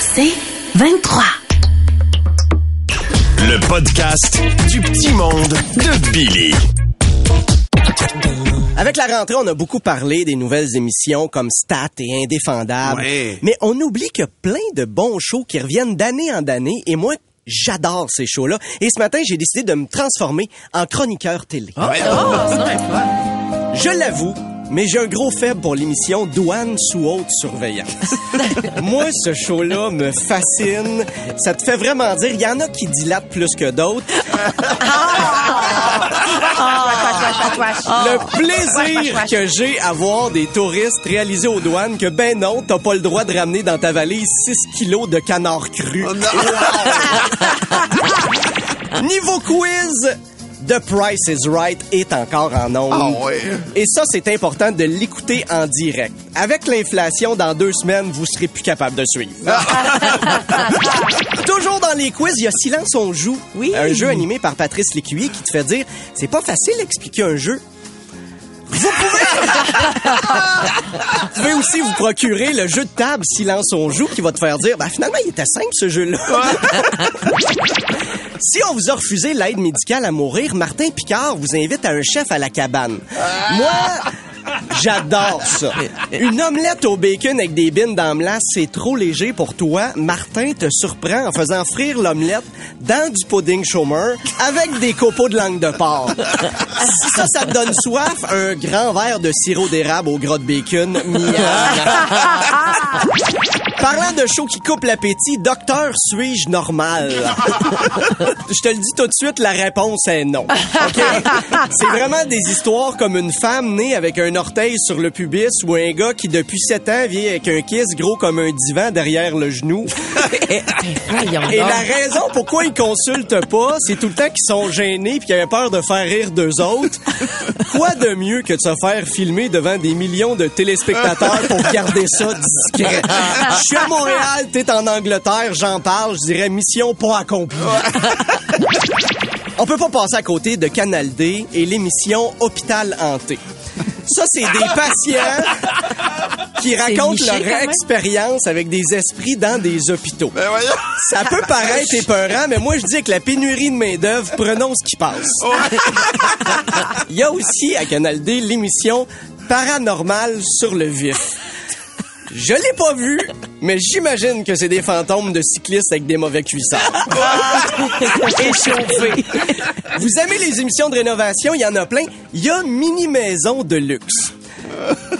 C'est 23. Le podcast du petit monde de Billy. Avec la rentrée, on a beaucoup parlé des nouvelles émissions comme Stat et Indéfendable. Ouais. Mais on oublie qu'il y a plein de bons shows qui reviennent d'année en année et moi, j'adore ces shows-là. Et ce matin, j'ai décidé de me transformer en chroniqueur télé. Je l'avoue, mais j'ai un gros faible pour l'émission Douane sous haute surveillance. Moi, ce show-là me fascine. Ça te fait vraiment dire, il y en a qui dilatent plus que d'autres. Le plaisir que j'ai à voir des touristes réaliser aux douanes que, ben non, t'as pas le droit de ramener dans ta valise 6 kilos de canard cru. Niveau quiz, The Price is Right est encore en ondes. Ah ouais. Et ça, c'est important de l'écouter en direct. Avec l'inflation, dans deux semaines, vous serez plus capable de suivre. Toujours dans les quiz, il y a Silence on joue. Oui. Un jeu animé par Patrice Lécuyer qui te fait dire, c'est pas facile d'expliquer un jeu. Vous pouvez... vous pouvez aussi vous procurer le jeu de table Silence on joue qui va te faire dire, ben finalement, il était simple ce jeu-là. Si on vous a refusé l'aide médicale à mourir, Martin Picard vous invite à un chef à la cabane. Moi, j'adore ça. Une omelette au bacon avec des bines d'amelasse, c'est trop léger pour toi. Martin te surprend en faisant frire l'omelette dans du pudding chômeur avec des copeaux de langue de porc. Si ça, ça te donne soif, un grand verre de sirop d'érable au gras de bacon. Parlant de show qui coupe l'appétit, docteur, suis-je normal? Je te le dis tout de suite, la réponse est non. C'est vraiment des histoires comme une femme née avec un orteil sur le pubis ou un gars qui, depuis 7 ans, vit avec un kiss gros comme un divan derrière le genou. Et la raison pourquoi ils consultent pas, c'est tout le temps qu'ils sont gênés puis qu'ils avaient peur de faire rire d'eux autres. Quoi de mieux que de se faire filmer devant des millions de téléspectateurs pour garder ça discret? Je suis à Montréal, t'es en Angleterre, j'en parle, je dirais mission pas accomplie. On peut pas passer à côté de Canal D et l'émission Hôpital Hanté. Ça, c'est des patients qui racontent niché, leur expérience avec des esprits dans des hôpitaux. Ben voyons. Ça peut paraître épeurant, mais moi, je dis que la pénurie de main-d'œuvre, prenons ce qui passe. Il y a aussi à Canal D l'émission Paranormal sur le vif. Je l'ai pas vu, mais j'imagine que c'est des fantômes de cyclistes avec des mauvais cuissards. Échauffés. Vous aimez les émissions de rénovation? Il y en a plein. Il y a Mini Maison de luxe.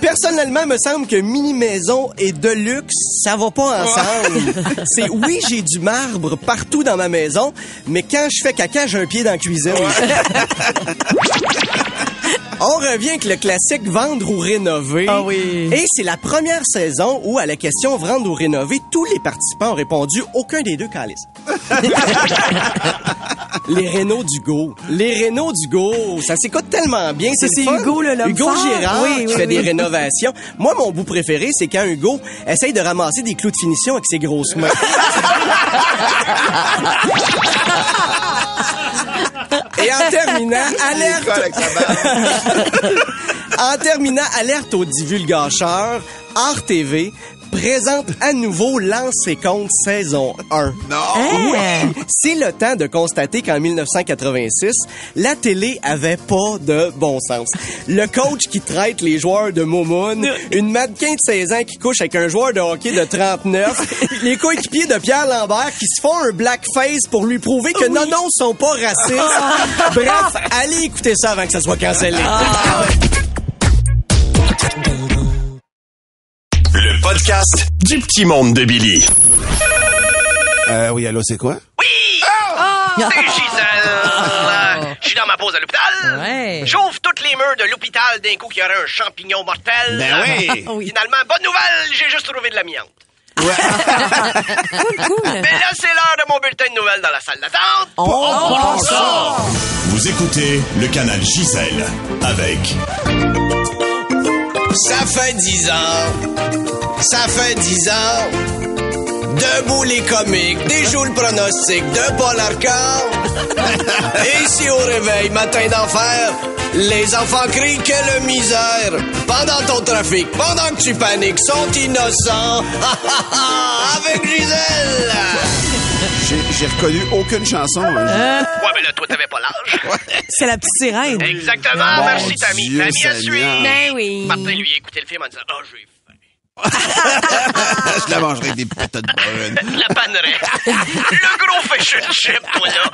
Personnellement, me semble que mini maison et de luxe, ça va pas ensemble. C'est oui, j'ai du marbre partout dans ma maison, mais quand je fais caca, j'ai un pied dans la cuisine. On revient avec le classique vendre ou rénover. Ah oui. Et c'est la première saison où, à la question vendre ou rénover, tous les participants ont répondu aucun des deux calices. les Renault d'Hugo. Les Renault d'Hugo, ça s'écoute tellement bien. Le c'est. Hugo, l'homme Hugo fort. Gérard Oui, qui oui, fait des rénovations. Moi, mon bout préféré, c'est quand Hugo essaye de ramasser des clous de finition avec ses grosses mains. Et en terminant, alerte. en terminant, alerte aux divulgateurs, Art TV présente à nouveau Lancez compte saison 1. Non. Hein? C'est le temps de constater qu'en 1986, la télé avait pas de bon sens. Le coach qui traite les joueurs de Momoun, une mannequin de 16 ans qui couche avec un joueur de hockey de 39, les coéquipiers de Pierre Lambert qui se font un blackface pour lui prouver que non, non, ils sont pas racistes. Bref, allez écouter ça avant que ça soit cancellé. Le podcast du petit monde de Billy. Euh, oui, allô, c'est quoi? C'est Gisèle! Je suis dans ma pause à l'hôpital. Ouais. J'ouvre toutes les murs de l'hôpital d'un coup qu'il y aurait un champignon mortel. Ben oui. Oui. Finalement, bonne nouvelle, j'ai juste trouvé de l'amiante. Mais là, c'est l'heure de mon bulletin de nouvelles dans la salle d'attente. Vous écoutez le canal Gisèle avec Ça fait dix ans. Ça fait dix ans. Debout les comiques, déjoue le pronostic de Paul Arcand. Et ici au réveil, matin d'enfer, les enfants crient quelle misère. Pendant ton trafic, pendant que tu paniques, sont innocents. Avec Gisèle. J'ai j'ai reconnu aucune chanson. hein. Ouais, mais là, toi, t'avais pas l'âge. C'est la petite sirène. Exactement. Mon Merci, Tammy. Tammy a suivi. Ben oui. Martin, lui, a écouté le film en disant, oh, j'ai. Je la mangerai des patates brunes. La pannerait. Le gros and chip, toi, là.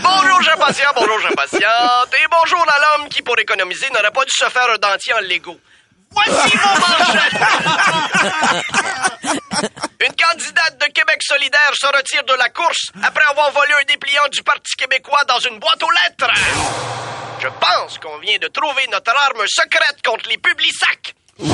bonjour, Jean Patient, bonjour, Jean Patiente. Et bonjour à l'homme qui, pour économiser, n'aurait pas dû se faire un dentier en Lego. Voici mon manchette. Une candidate de Québec solidaire se retire de la course après avoir volé un dépliant du Parti québécois dans une boîte aux lettres. Je pense qu'on vient de trouver notre arme secrète contre les publisacs.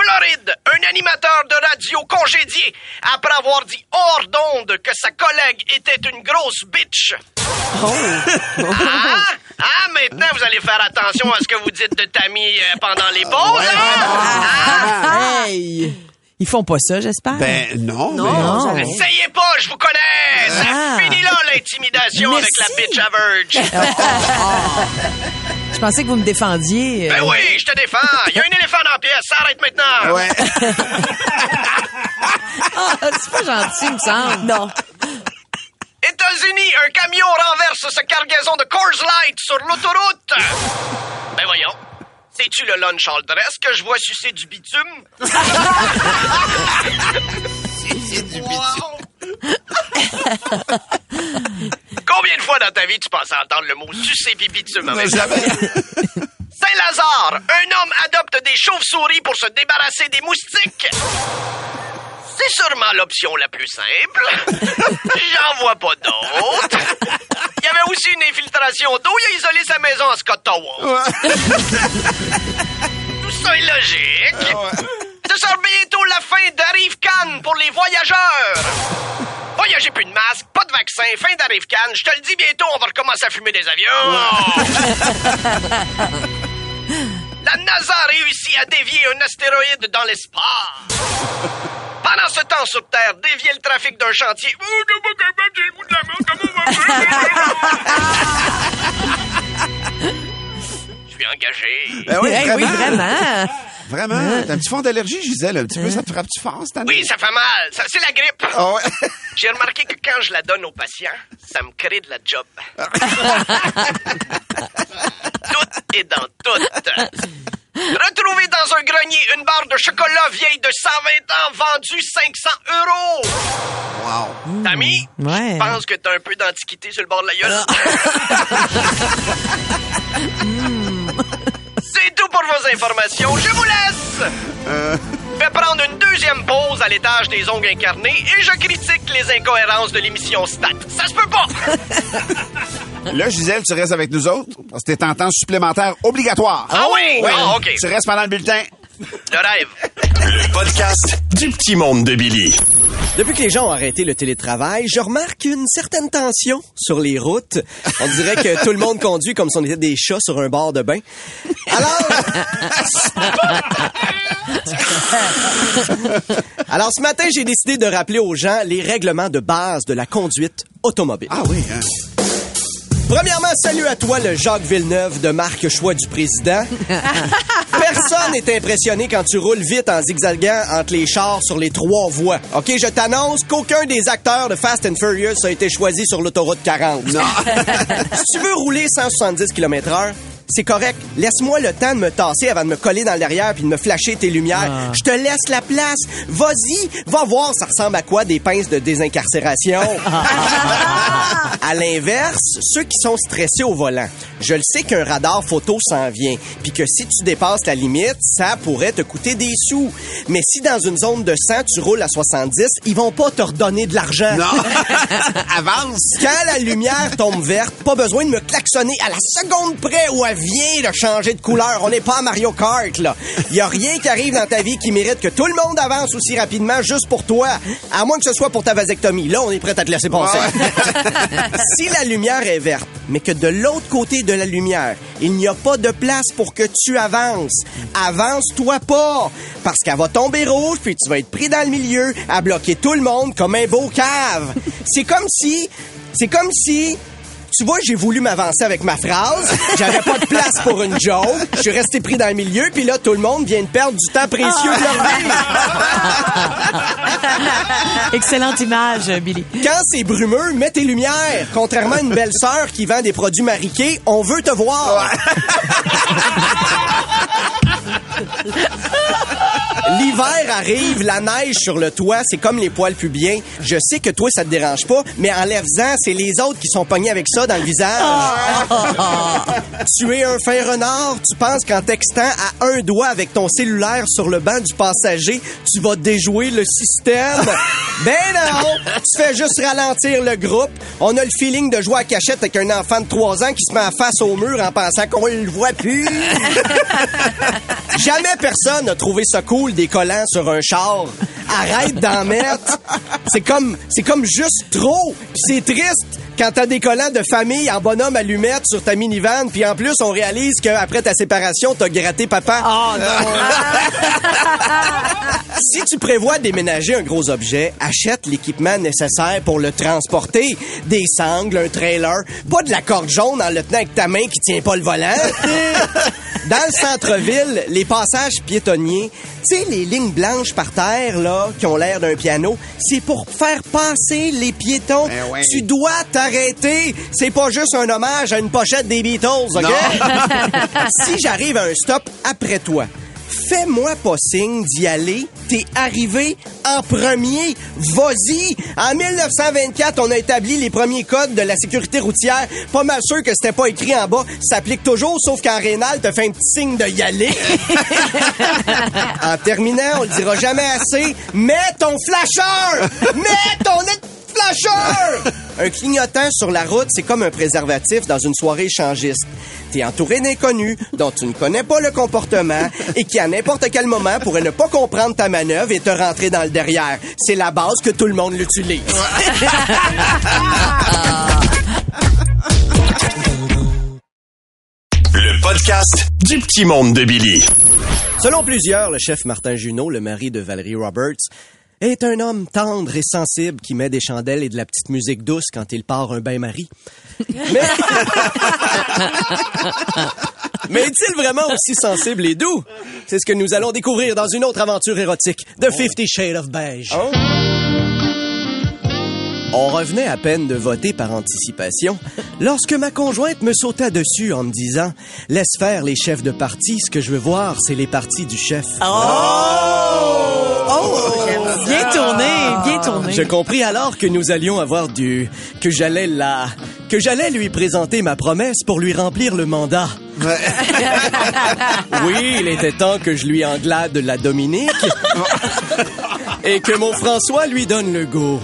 Floride, un animateur de radio congédié après avoir dit hors d'onde que sa collègue était une grosse bitch. Ah, ah, maintenant vous allez faire attention à ce que vous dites de Tammy euh, pendant les pauses. hein? Ah! Ils font pas ça, j'espère? Ben non. Non. mais- Essayez pas, je vous connais. Ça Ah. finit là l'intimidation avec la bitch average. Je pensais que vous me défendiez. euh, Ben oui, je te défends. Il y a un éléphant dans la pièce. Ça arrête maintenant. Ouais. Ah, c'est pas gentil, il me semble. Non. États-Unis, un camion renverse sa cargaison de Coors Light sur l'autoroute. Ben voyons. C'est-tu le lunch all dress que je vois sucer du bitume? C'est du bitume. Combien de fois dans ta vie tu penses entendre le mot sucer puis bitume? avec ça? Jamais. Saint-Lazare, un homme adopte des chauves-souris pour se débarrasser des moustiques. C'est sûrement l'option la plus simple. J'en vois pas d'autre. Il y avait aussi une infiltration d'eau. Il a isolé sa maison en Scott Tower. Tout ça est logique. Ce sera bientôt la fin d'Arrive Cannes pour les voyageurs. Voyagez plus de masque, pas de vaccin, fin d'Arrive Cannes. Je te le dis bientôt, on va recommencer à fumer des avions. La NASA a réussi à dévier un astéroïde dans l'espace. Pendant ce temps sur Terre, dévier le trafic d'un chantier. Oh, je suis pas capable, j'ai le bout de la main, comment on va faire? Je suis engagé. Ben oui, Hey, oui, vraiment. vraiment. Vraiment. T'as un petit fond d'allergie, Gisèle. Un petit peu, ça te frappe-tu fort cette année? Oui, ça fait mal. Ça, c'est la grippe. Ah ouais. J'ai remarqué que quand je la donne aux patients, ça me crée de la job. tout est dans tout. Retrouver dans un grenier une barre de chocolat vieille de 120 ans vendue 500 euros. Wow. Tammy, Ouais. je pense que t'as un peu d'antiquité sur le bord de la gueule. C'est tout pour vos informations. Je vous laisse. Je vais prendre une deuxième pause à l'étage des ongles incarnés et je critique les incohérences de l'émission Stat. Ça se peut pas. Là, Gisèle, tu restes avec nous autres parce que t'es en temps supplémentaire obligatoire. Ah oui? Ah, OK. Tu restes pendant le bulletin. Le rêve. le podcast du petit monde de Billy. Depuis que les gens ont arrêté le télétravail, je remarque une certaine tension sur les routes. On dirait que tout le monde conduit comme si on était des chats sur un bord de bain. Alors... Alors, ce matin, j'ai décidé de rappeler aux gens les règlements de base de la conduite automobile. Ah oui, hein? Premièrement, salut à toi, le Jacques Villeneuve de marque Choix du Président. Personne n'est impressionné quand tu roules vite en zigzagant entre les chars sur les trois voies. OK, je t'annonce qu'aucun des acteurs de Fast and Furious a été choisi sur l'autoroute 40. Non. si tu veux rouler 170 km heure, c'est correct. Laisse-moi le temps de me tasser avant de me coller dans le derrière puis de me flasher tes lumières. Je te laisse la place. Vas-y, va voir ça ressemble à quoi des pinces de désincarcération? à l'inverse, ceux qui sont stressés au volant. Je le sais qu'un radar photo s'en vient, puis que si tu dépasses la limite, ça pourrait te coûter des sous. Mais si dans une zone de 100, tu roules à 70, ils vont pas te redonner de l'argent. Non. Avance. Quand la lumière tombe verte, pas besoin de me klaxonner à la seconde près ou à vient de changer de couleur. On n'est pas à Mario Kart, là. Il y a rien qui arrive dans ta vie qui mérite que tout le monde avance aussi rapidement juste pour toi. À moins que ce soit pour ta vasectomie. Là, on est prêt à te laisser passer. si la lumière est verte, mais que de l'autre côté de la lumière, il n'y a pas de place pour que tu avances, avance-toi pas. Parce qu'elle va tomber rouge, puis tu vas être pris dans le milieu, à bloquer tout le monde comme un beau cave. C'est comme si... C'est comme si... Tu vois, j'ai voulu m'avancer avec ma phrase. J'avais pas de place pour une joke. Je suis resté pris dans le milieu, puis là, tout le monde vient de perdre du temps précieux de leur vie. Excellente image, Billy. Quand c'est brumeux, mets tes lumières. Contrairement à une belle sœur qui vend des produits mariqués, on veut te voir. L'hiver arrive, la neige sur le toit, c'est comme les poils pubiens. Je sais que toi, ça te dérange pas, mais enlève-en, c'est les autres qui sont pognés avec ça dans le visage. tu es un fin renard, tu penses qu'en textant à un doigt avec ton cellulaire sur le banc du passager, tu vas déjouer le système? ben non! Tu fais juste ralentir le groupe. On a le feeling de jouer à cachette avec un enfant de 3 ans qui se met en face au mur en pensant qu'on le voit plus. Jamais personne n'a trouvé ça cool des collants sur un char. Arrête d'en mettre. C'est comme, c'est comme juste trop. C'est triste quand t'as des collants de famille en bonhomme allumette sur ta minivan, puis en plus on réalise qu'après ta séparation, t'as gratté papa. Oh non! Si tu prévois déménager un gros objet, achète l'équipement nécessaire pour le transporter. Des sangles, un trailer, pas de la corde jaune en le tenant avec ta main qui tient pas le volant. Dans le centre-ville, les passages piétonniers, tu sais, les lignes blanches par terre, là, qui ont l'air d'un piano, c'est pour faire passer les piétons. Ouais. Tu dois t'arrêter. C'est pas juste un hommage à une pochette des Beatles, OK? si j'arrive à un stop après toi, fais-moi pas signe d'y aller. T'es arrivé en premier. Vas-y. En 1924, on a établi les premiers codes de la sécurité routière. Pas mal sûr que c'était pas écrit en bas. Ça s'applique toujours, sauf qu'en rénal, te fait un petit signe de y aller. en terminant, on le dira jamais assez. Mets ton flasheur! Mets ton flasheur! Un clignotant sur la route, c'est comme un préservatif dans une soirée échangiste. T'es entouré d'inconnus dont tu ne connais pas le comportement et qui, à n'importe quel moment, pourraient ne pas comprendre ta manœuvre et te rentrer dans le derrière. C'est la base que tout le monde l'utilise. Le podcast du petit monde de Billy. Selon plusieurs, le chef Martin Junot, le mari de Valérie Roberts, est un homme tendre et sensible qui met des chandelles et de la petite musique douce quand il part un bain-marie. Mais... Mais est-il vraiment aussi sensible et doux? C'est ce que nous allons découvrir dans une autre aventure érotique, The Fifty Shades of Beige. On revenait à peine de voter par anticipation lorsque ma conjointe me sauta dessus en me disant Laisse faire les chefs de parti, ce que je veux voir, c'est les partis du chef. Bien tourné, bien tourné. Je compris alors que nous allions avoir du. que j'allais la. que j'allais lui présenter ma promesse pour lui remplir le mandat. Oui, il était temps que je lui englade la Dominique et que mon François lui donne le go.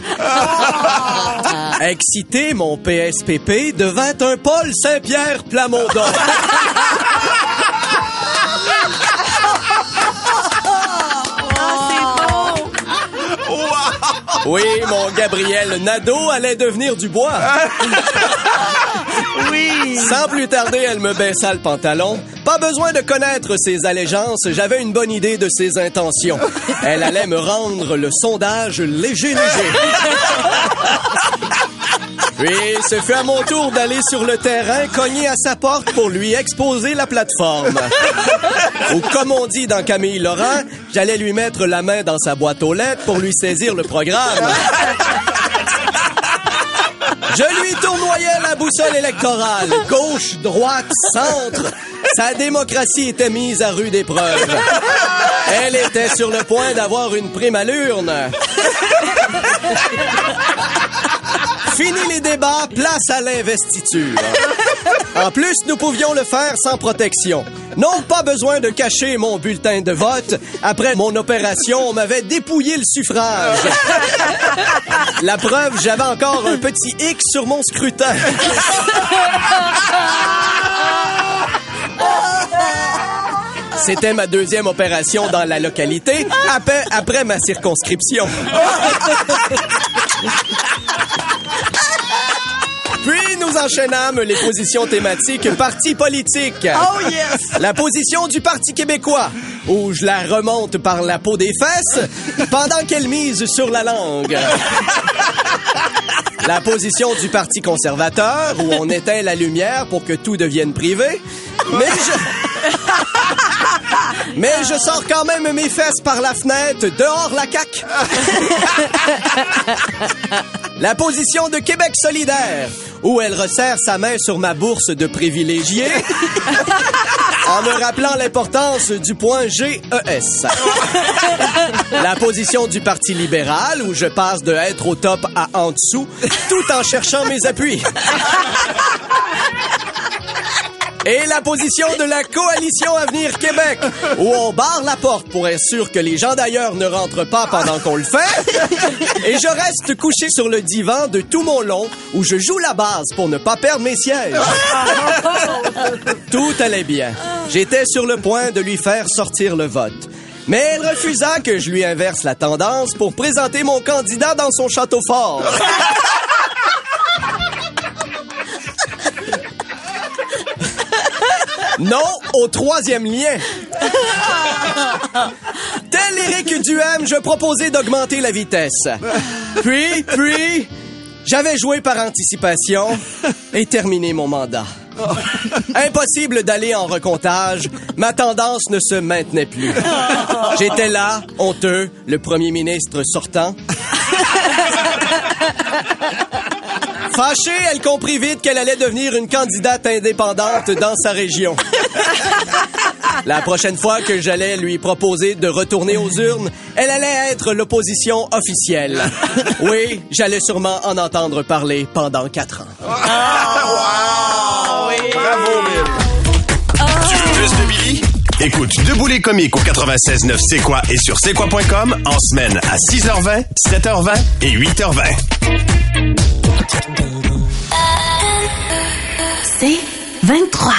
Excité, mon PSPP devint un Paul Saint-Pierre Plamondon. Oui, mon Gabriel Nadeau allait devenir du bois. Oui. Sans plus tarder, elle me baissa le pantalon. Pas besoin de connaître ses allégeances, j'avais une bonne idée de ses intentions. Elle allait me rendre le sondage léger léger. Puis, ce fut à mon tour d'aller sur le terrain, cogner à sa porte pour lui exposer la plateforme. Ou comme on dit dans Camille Laurent, j'allais lui mettre la main dans sa boîte aux lettres pour lui saisir le programme. Je lui tournoyais la boussole électorale. Gauche, droite, centre. Sa démocratie était mise à rude épreuve. Elle était sur le point d'avoir une prime à l'urne. Fini les débats, place à l'investiture. En plus, nous pouvions le faire sans protection. Non, pas besoin de cacher mon bulletin de vote. Après mon opération, on m'avait dépouillé le suffrage. La preuve, j'avais encore un petit X sur mon scrutin. C'était ma deuxième opération dans la localité, après, après ma circonscription. Nous enchaînâmes les positions thématiques parti politique. Oh yes! La position du Parti québécois, où je la remonte par la peau des fesses pendant qu'elle mise sur la langue. La position du Parti conservateur, où on éteint la lumière pour que tout devienne privé. Mais je... Mais je sors quand même mes fesses par la fenêtre, dehors la caque. La position de Québec solidaire, où elle resserre sa main sur ma bourse de privilégié, en me rappelant l'importance du point GES. La position du Parti libéral, où je passe de être au top à en dessous, tout en cherchant mes appuis. Et la position de la coalition Avenir Québec, où on barre la porte pour être sûr que les gens d'ailleurs ne rentrent pas pendant qu'on le fait. Et je reste couché sur le divan de tout mon long, où je joue la base pour ne pas perdre mes sièges. Tout allait bien. J'étais sur le point de lui faire sortir le vote. Mais elle refusa que je lui inverse la tendance pour présenter mon candidat dans son château fort. Non au troisième lien. Tel Éric Duhem, je proposais d'augmenter la vitesse. Puis, puis, j'avais joué par anticipation et terminé mon mandat. Impossible d'aller en recomptage. Ma tendance ne se maintenait plus. J'étais là, honteux, le premier ministre sortant. Fâchée, elle comprit vite qu'elle allait devenir une candidate indépendante dans sa région. La prochaine fois que j'allais lui proposer de retourner aux urnes, elle allait être l'opposition officielle. Oui, j'allais sûrement en entendre parler pendant quatre ans. Bravo, Bill. Tu veux plus de Billy? Écoute Debout les comiques au 96.9 C'est quoi et sur c'est quoi.com en semaine à 6h20, 7h20 et 8h20. C'est 23.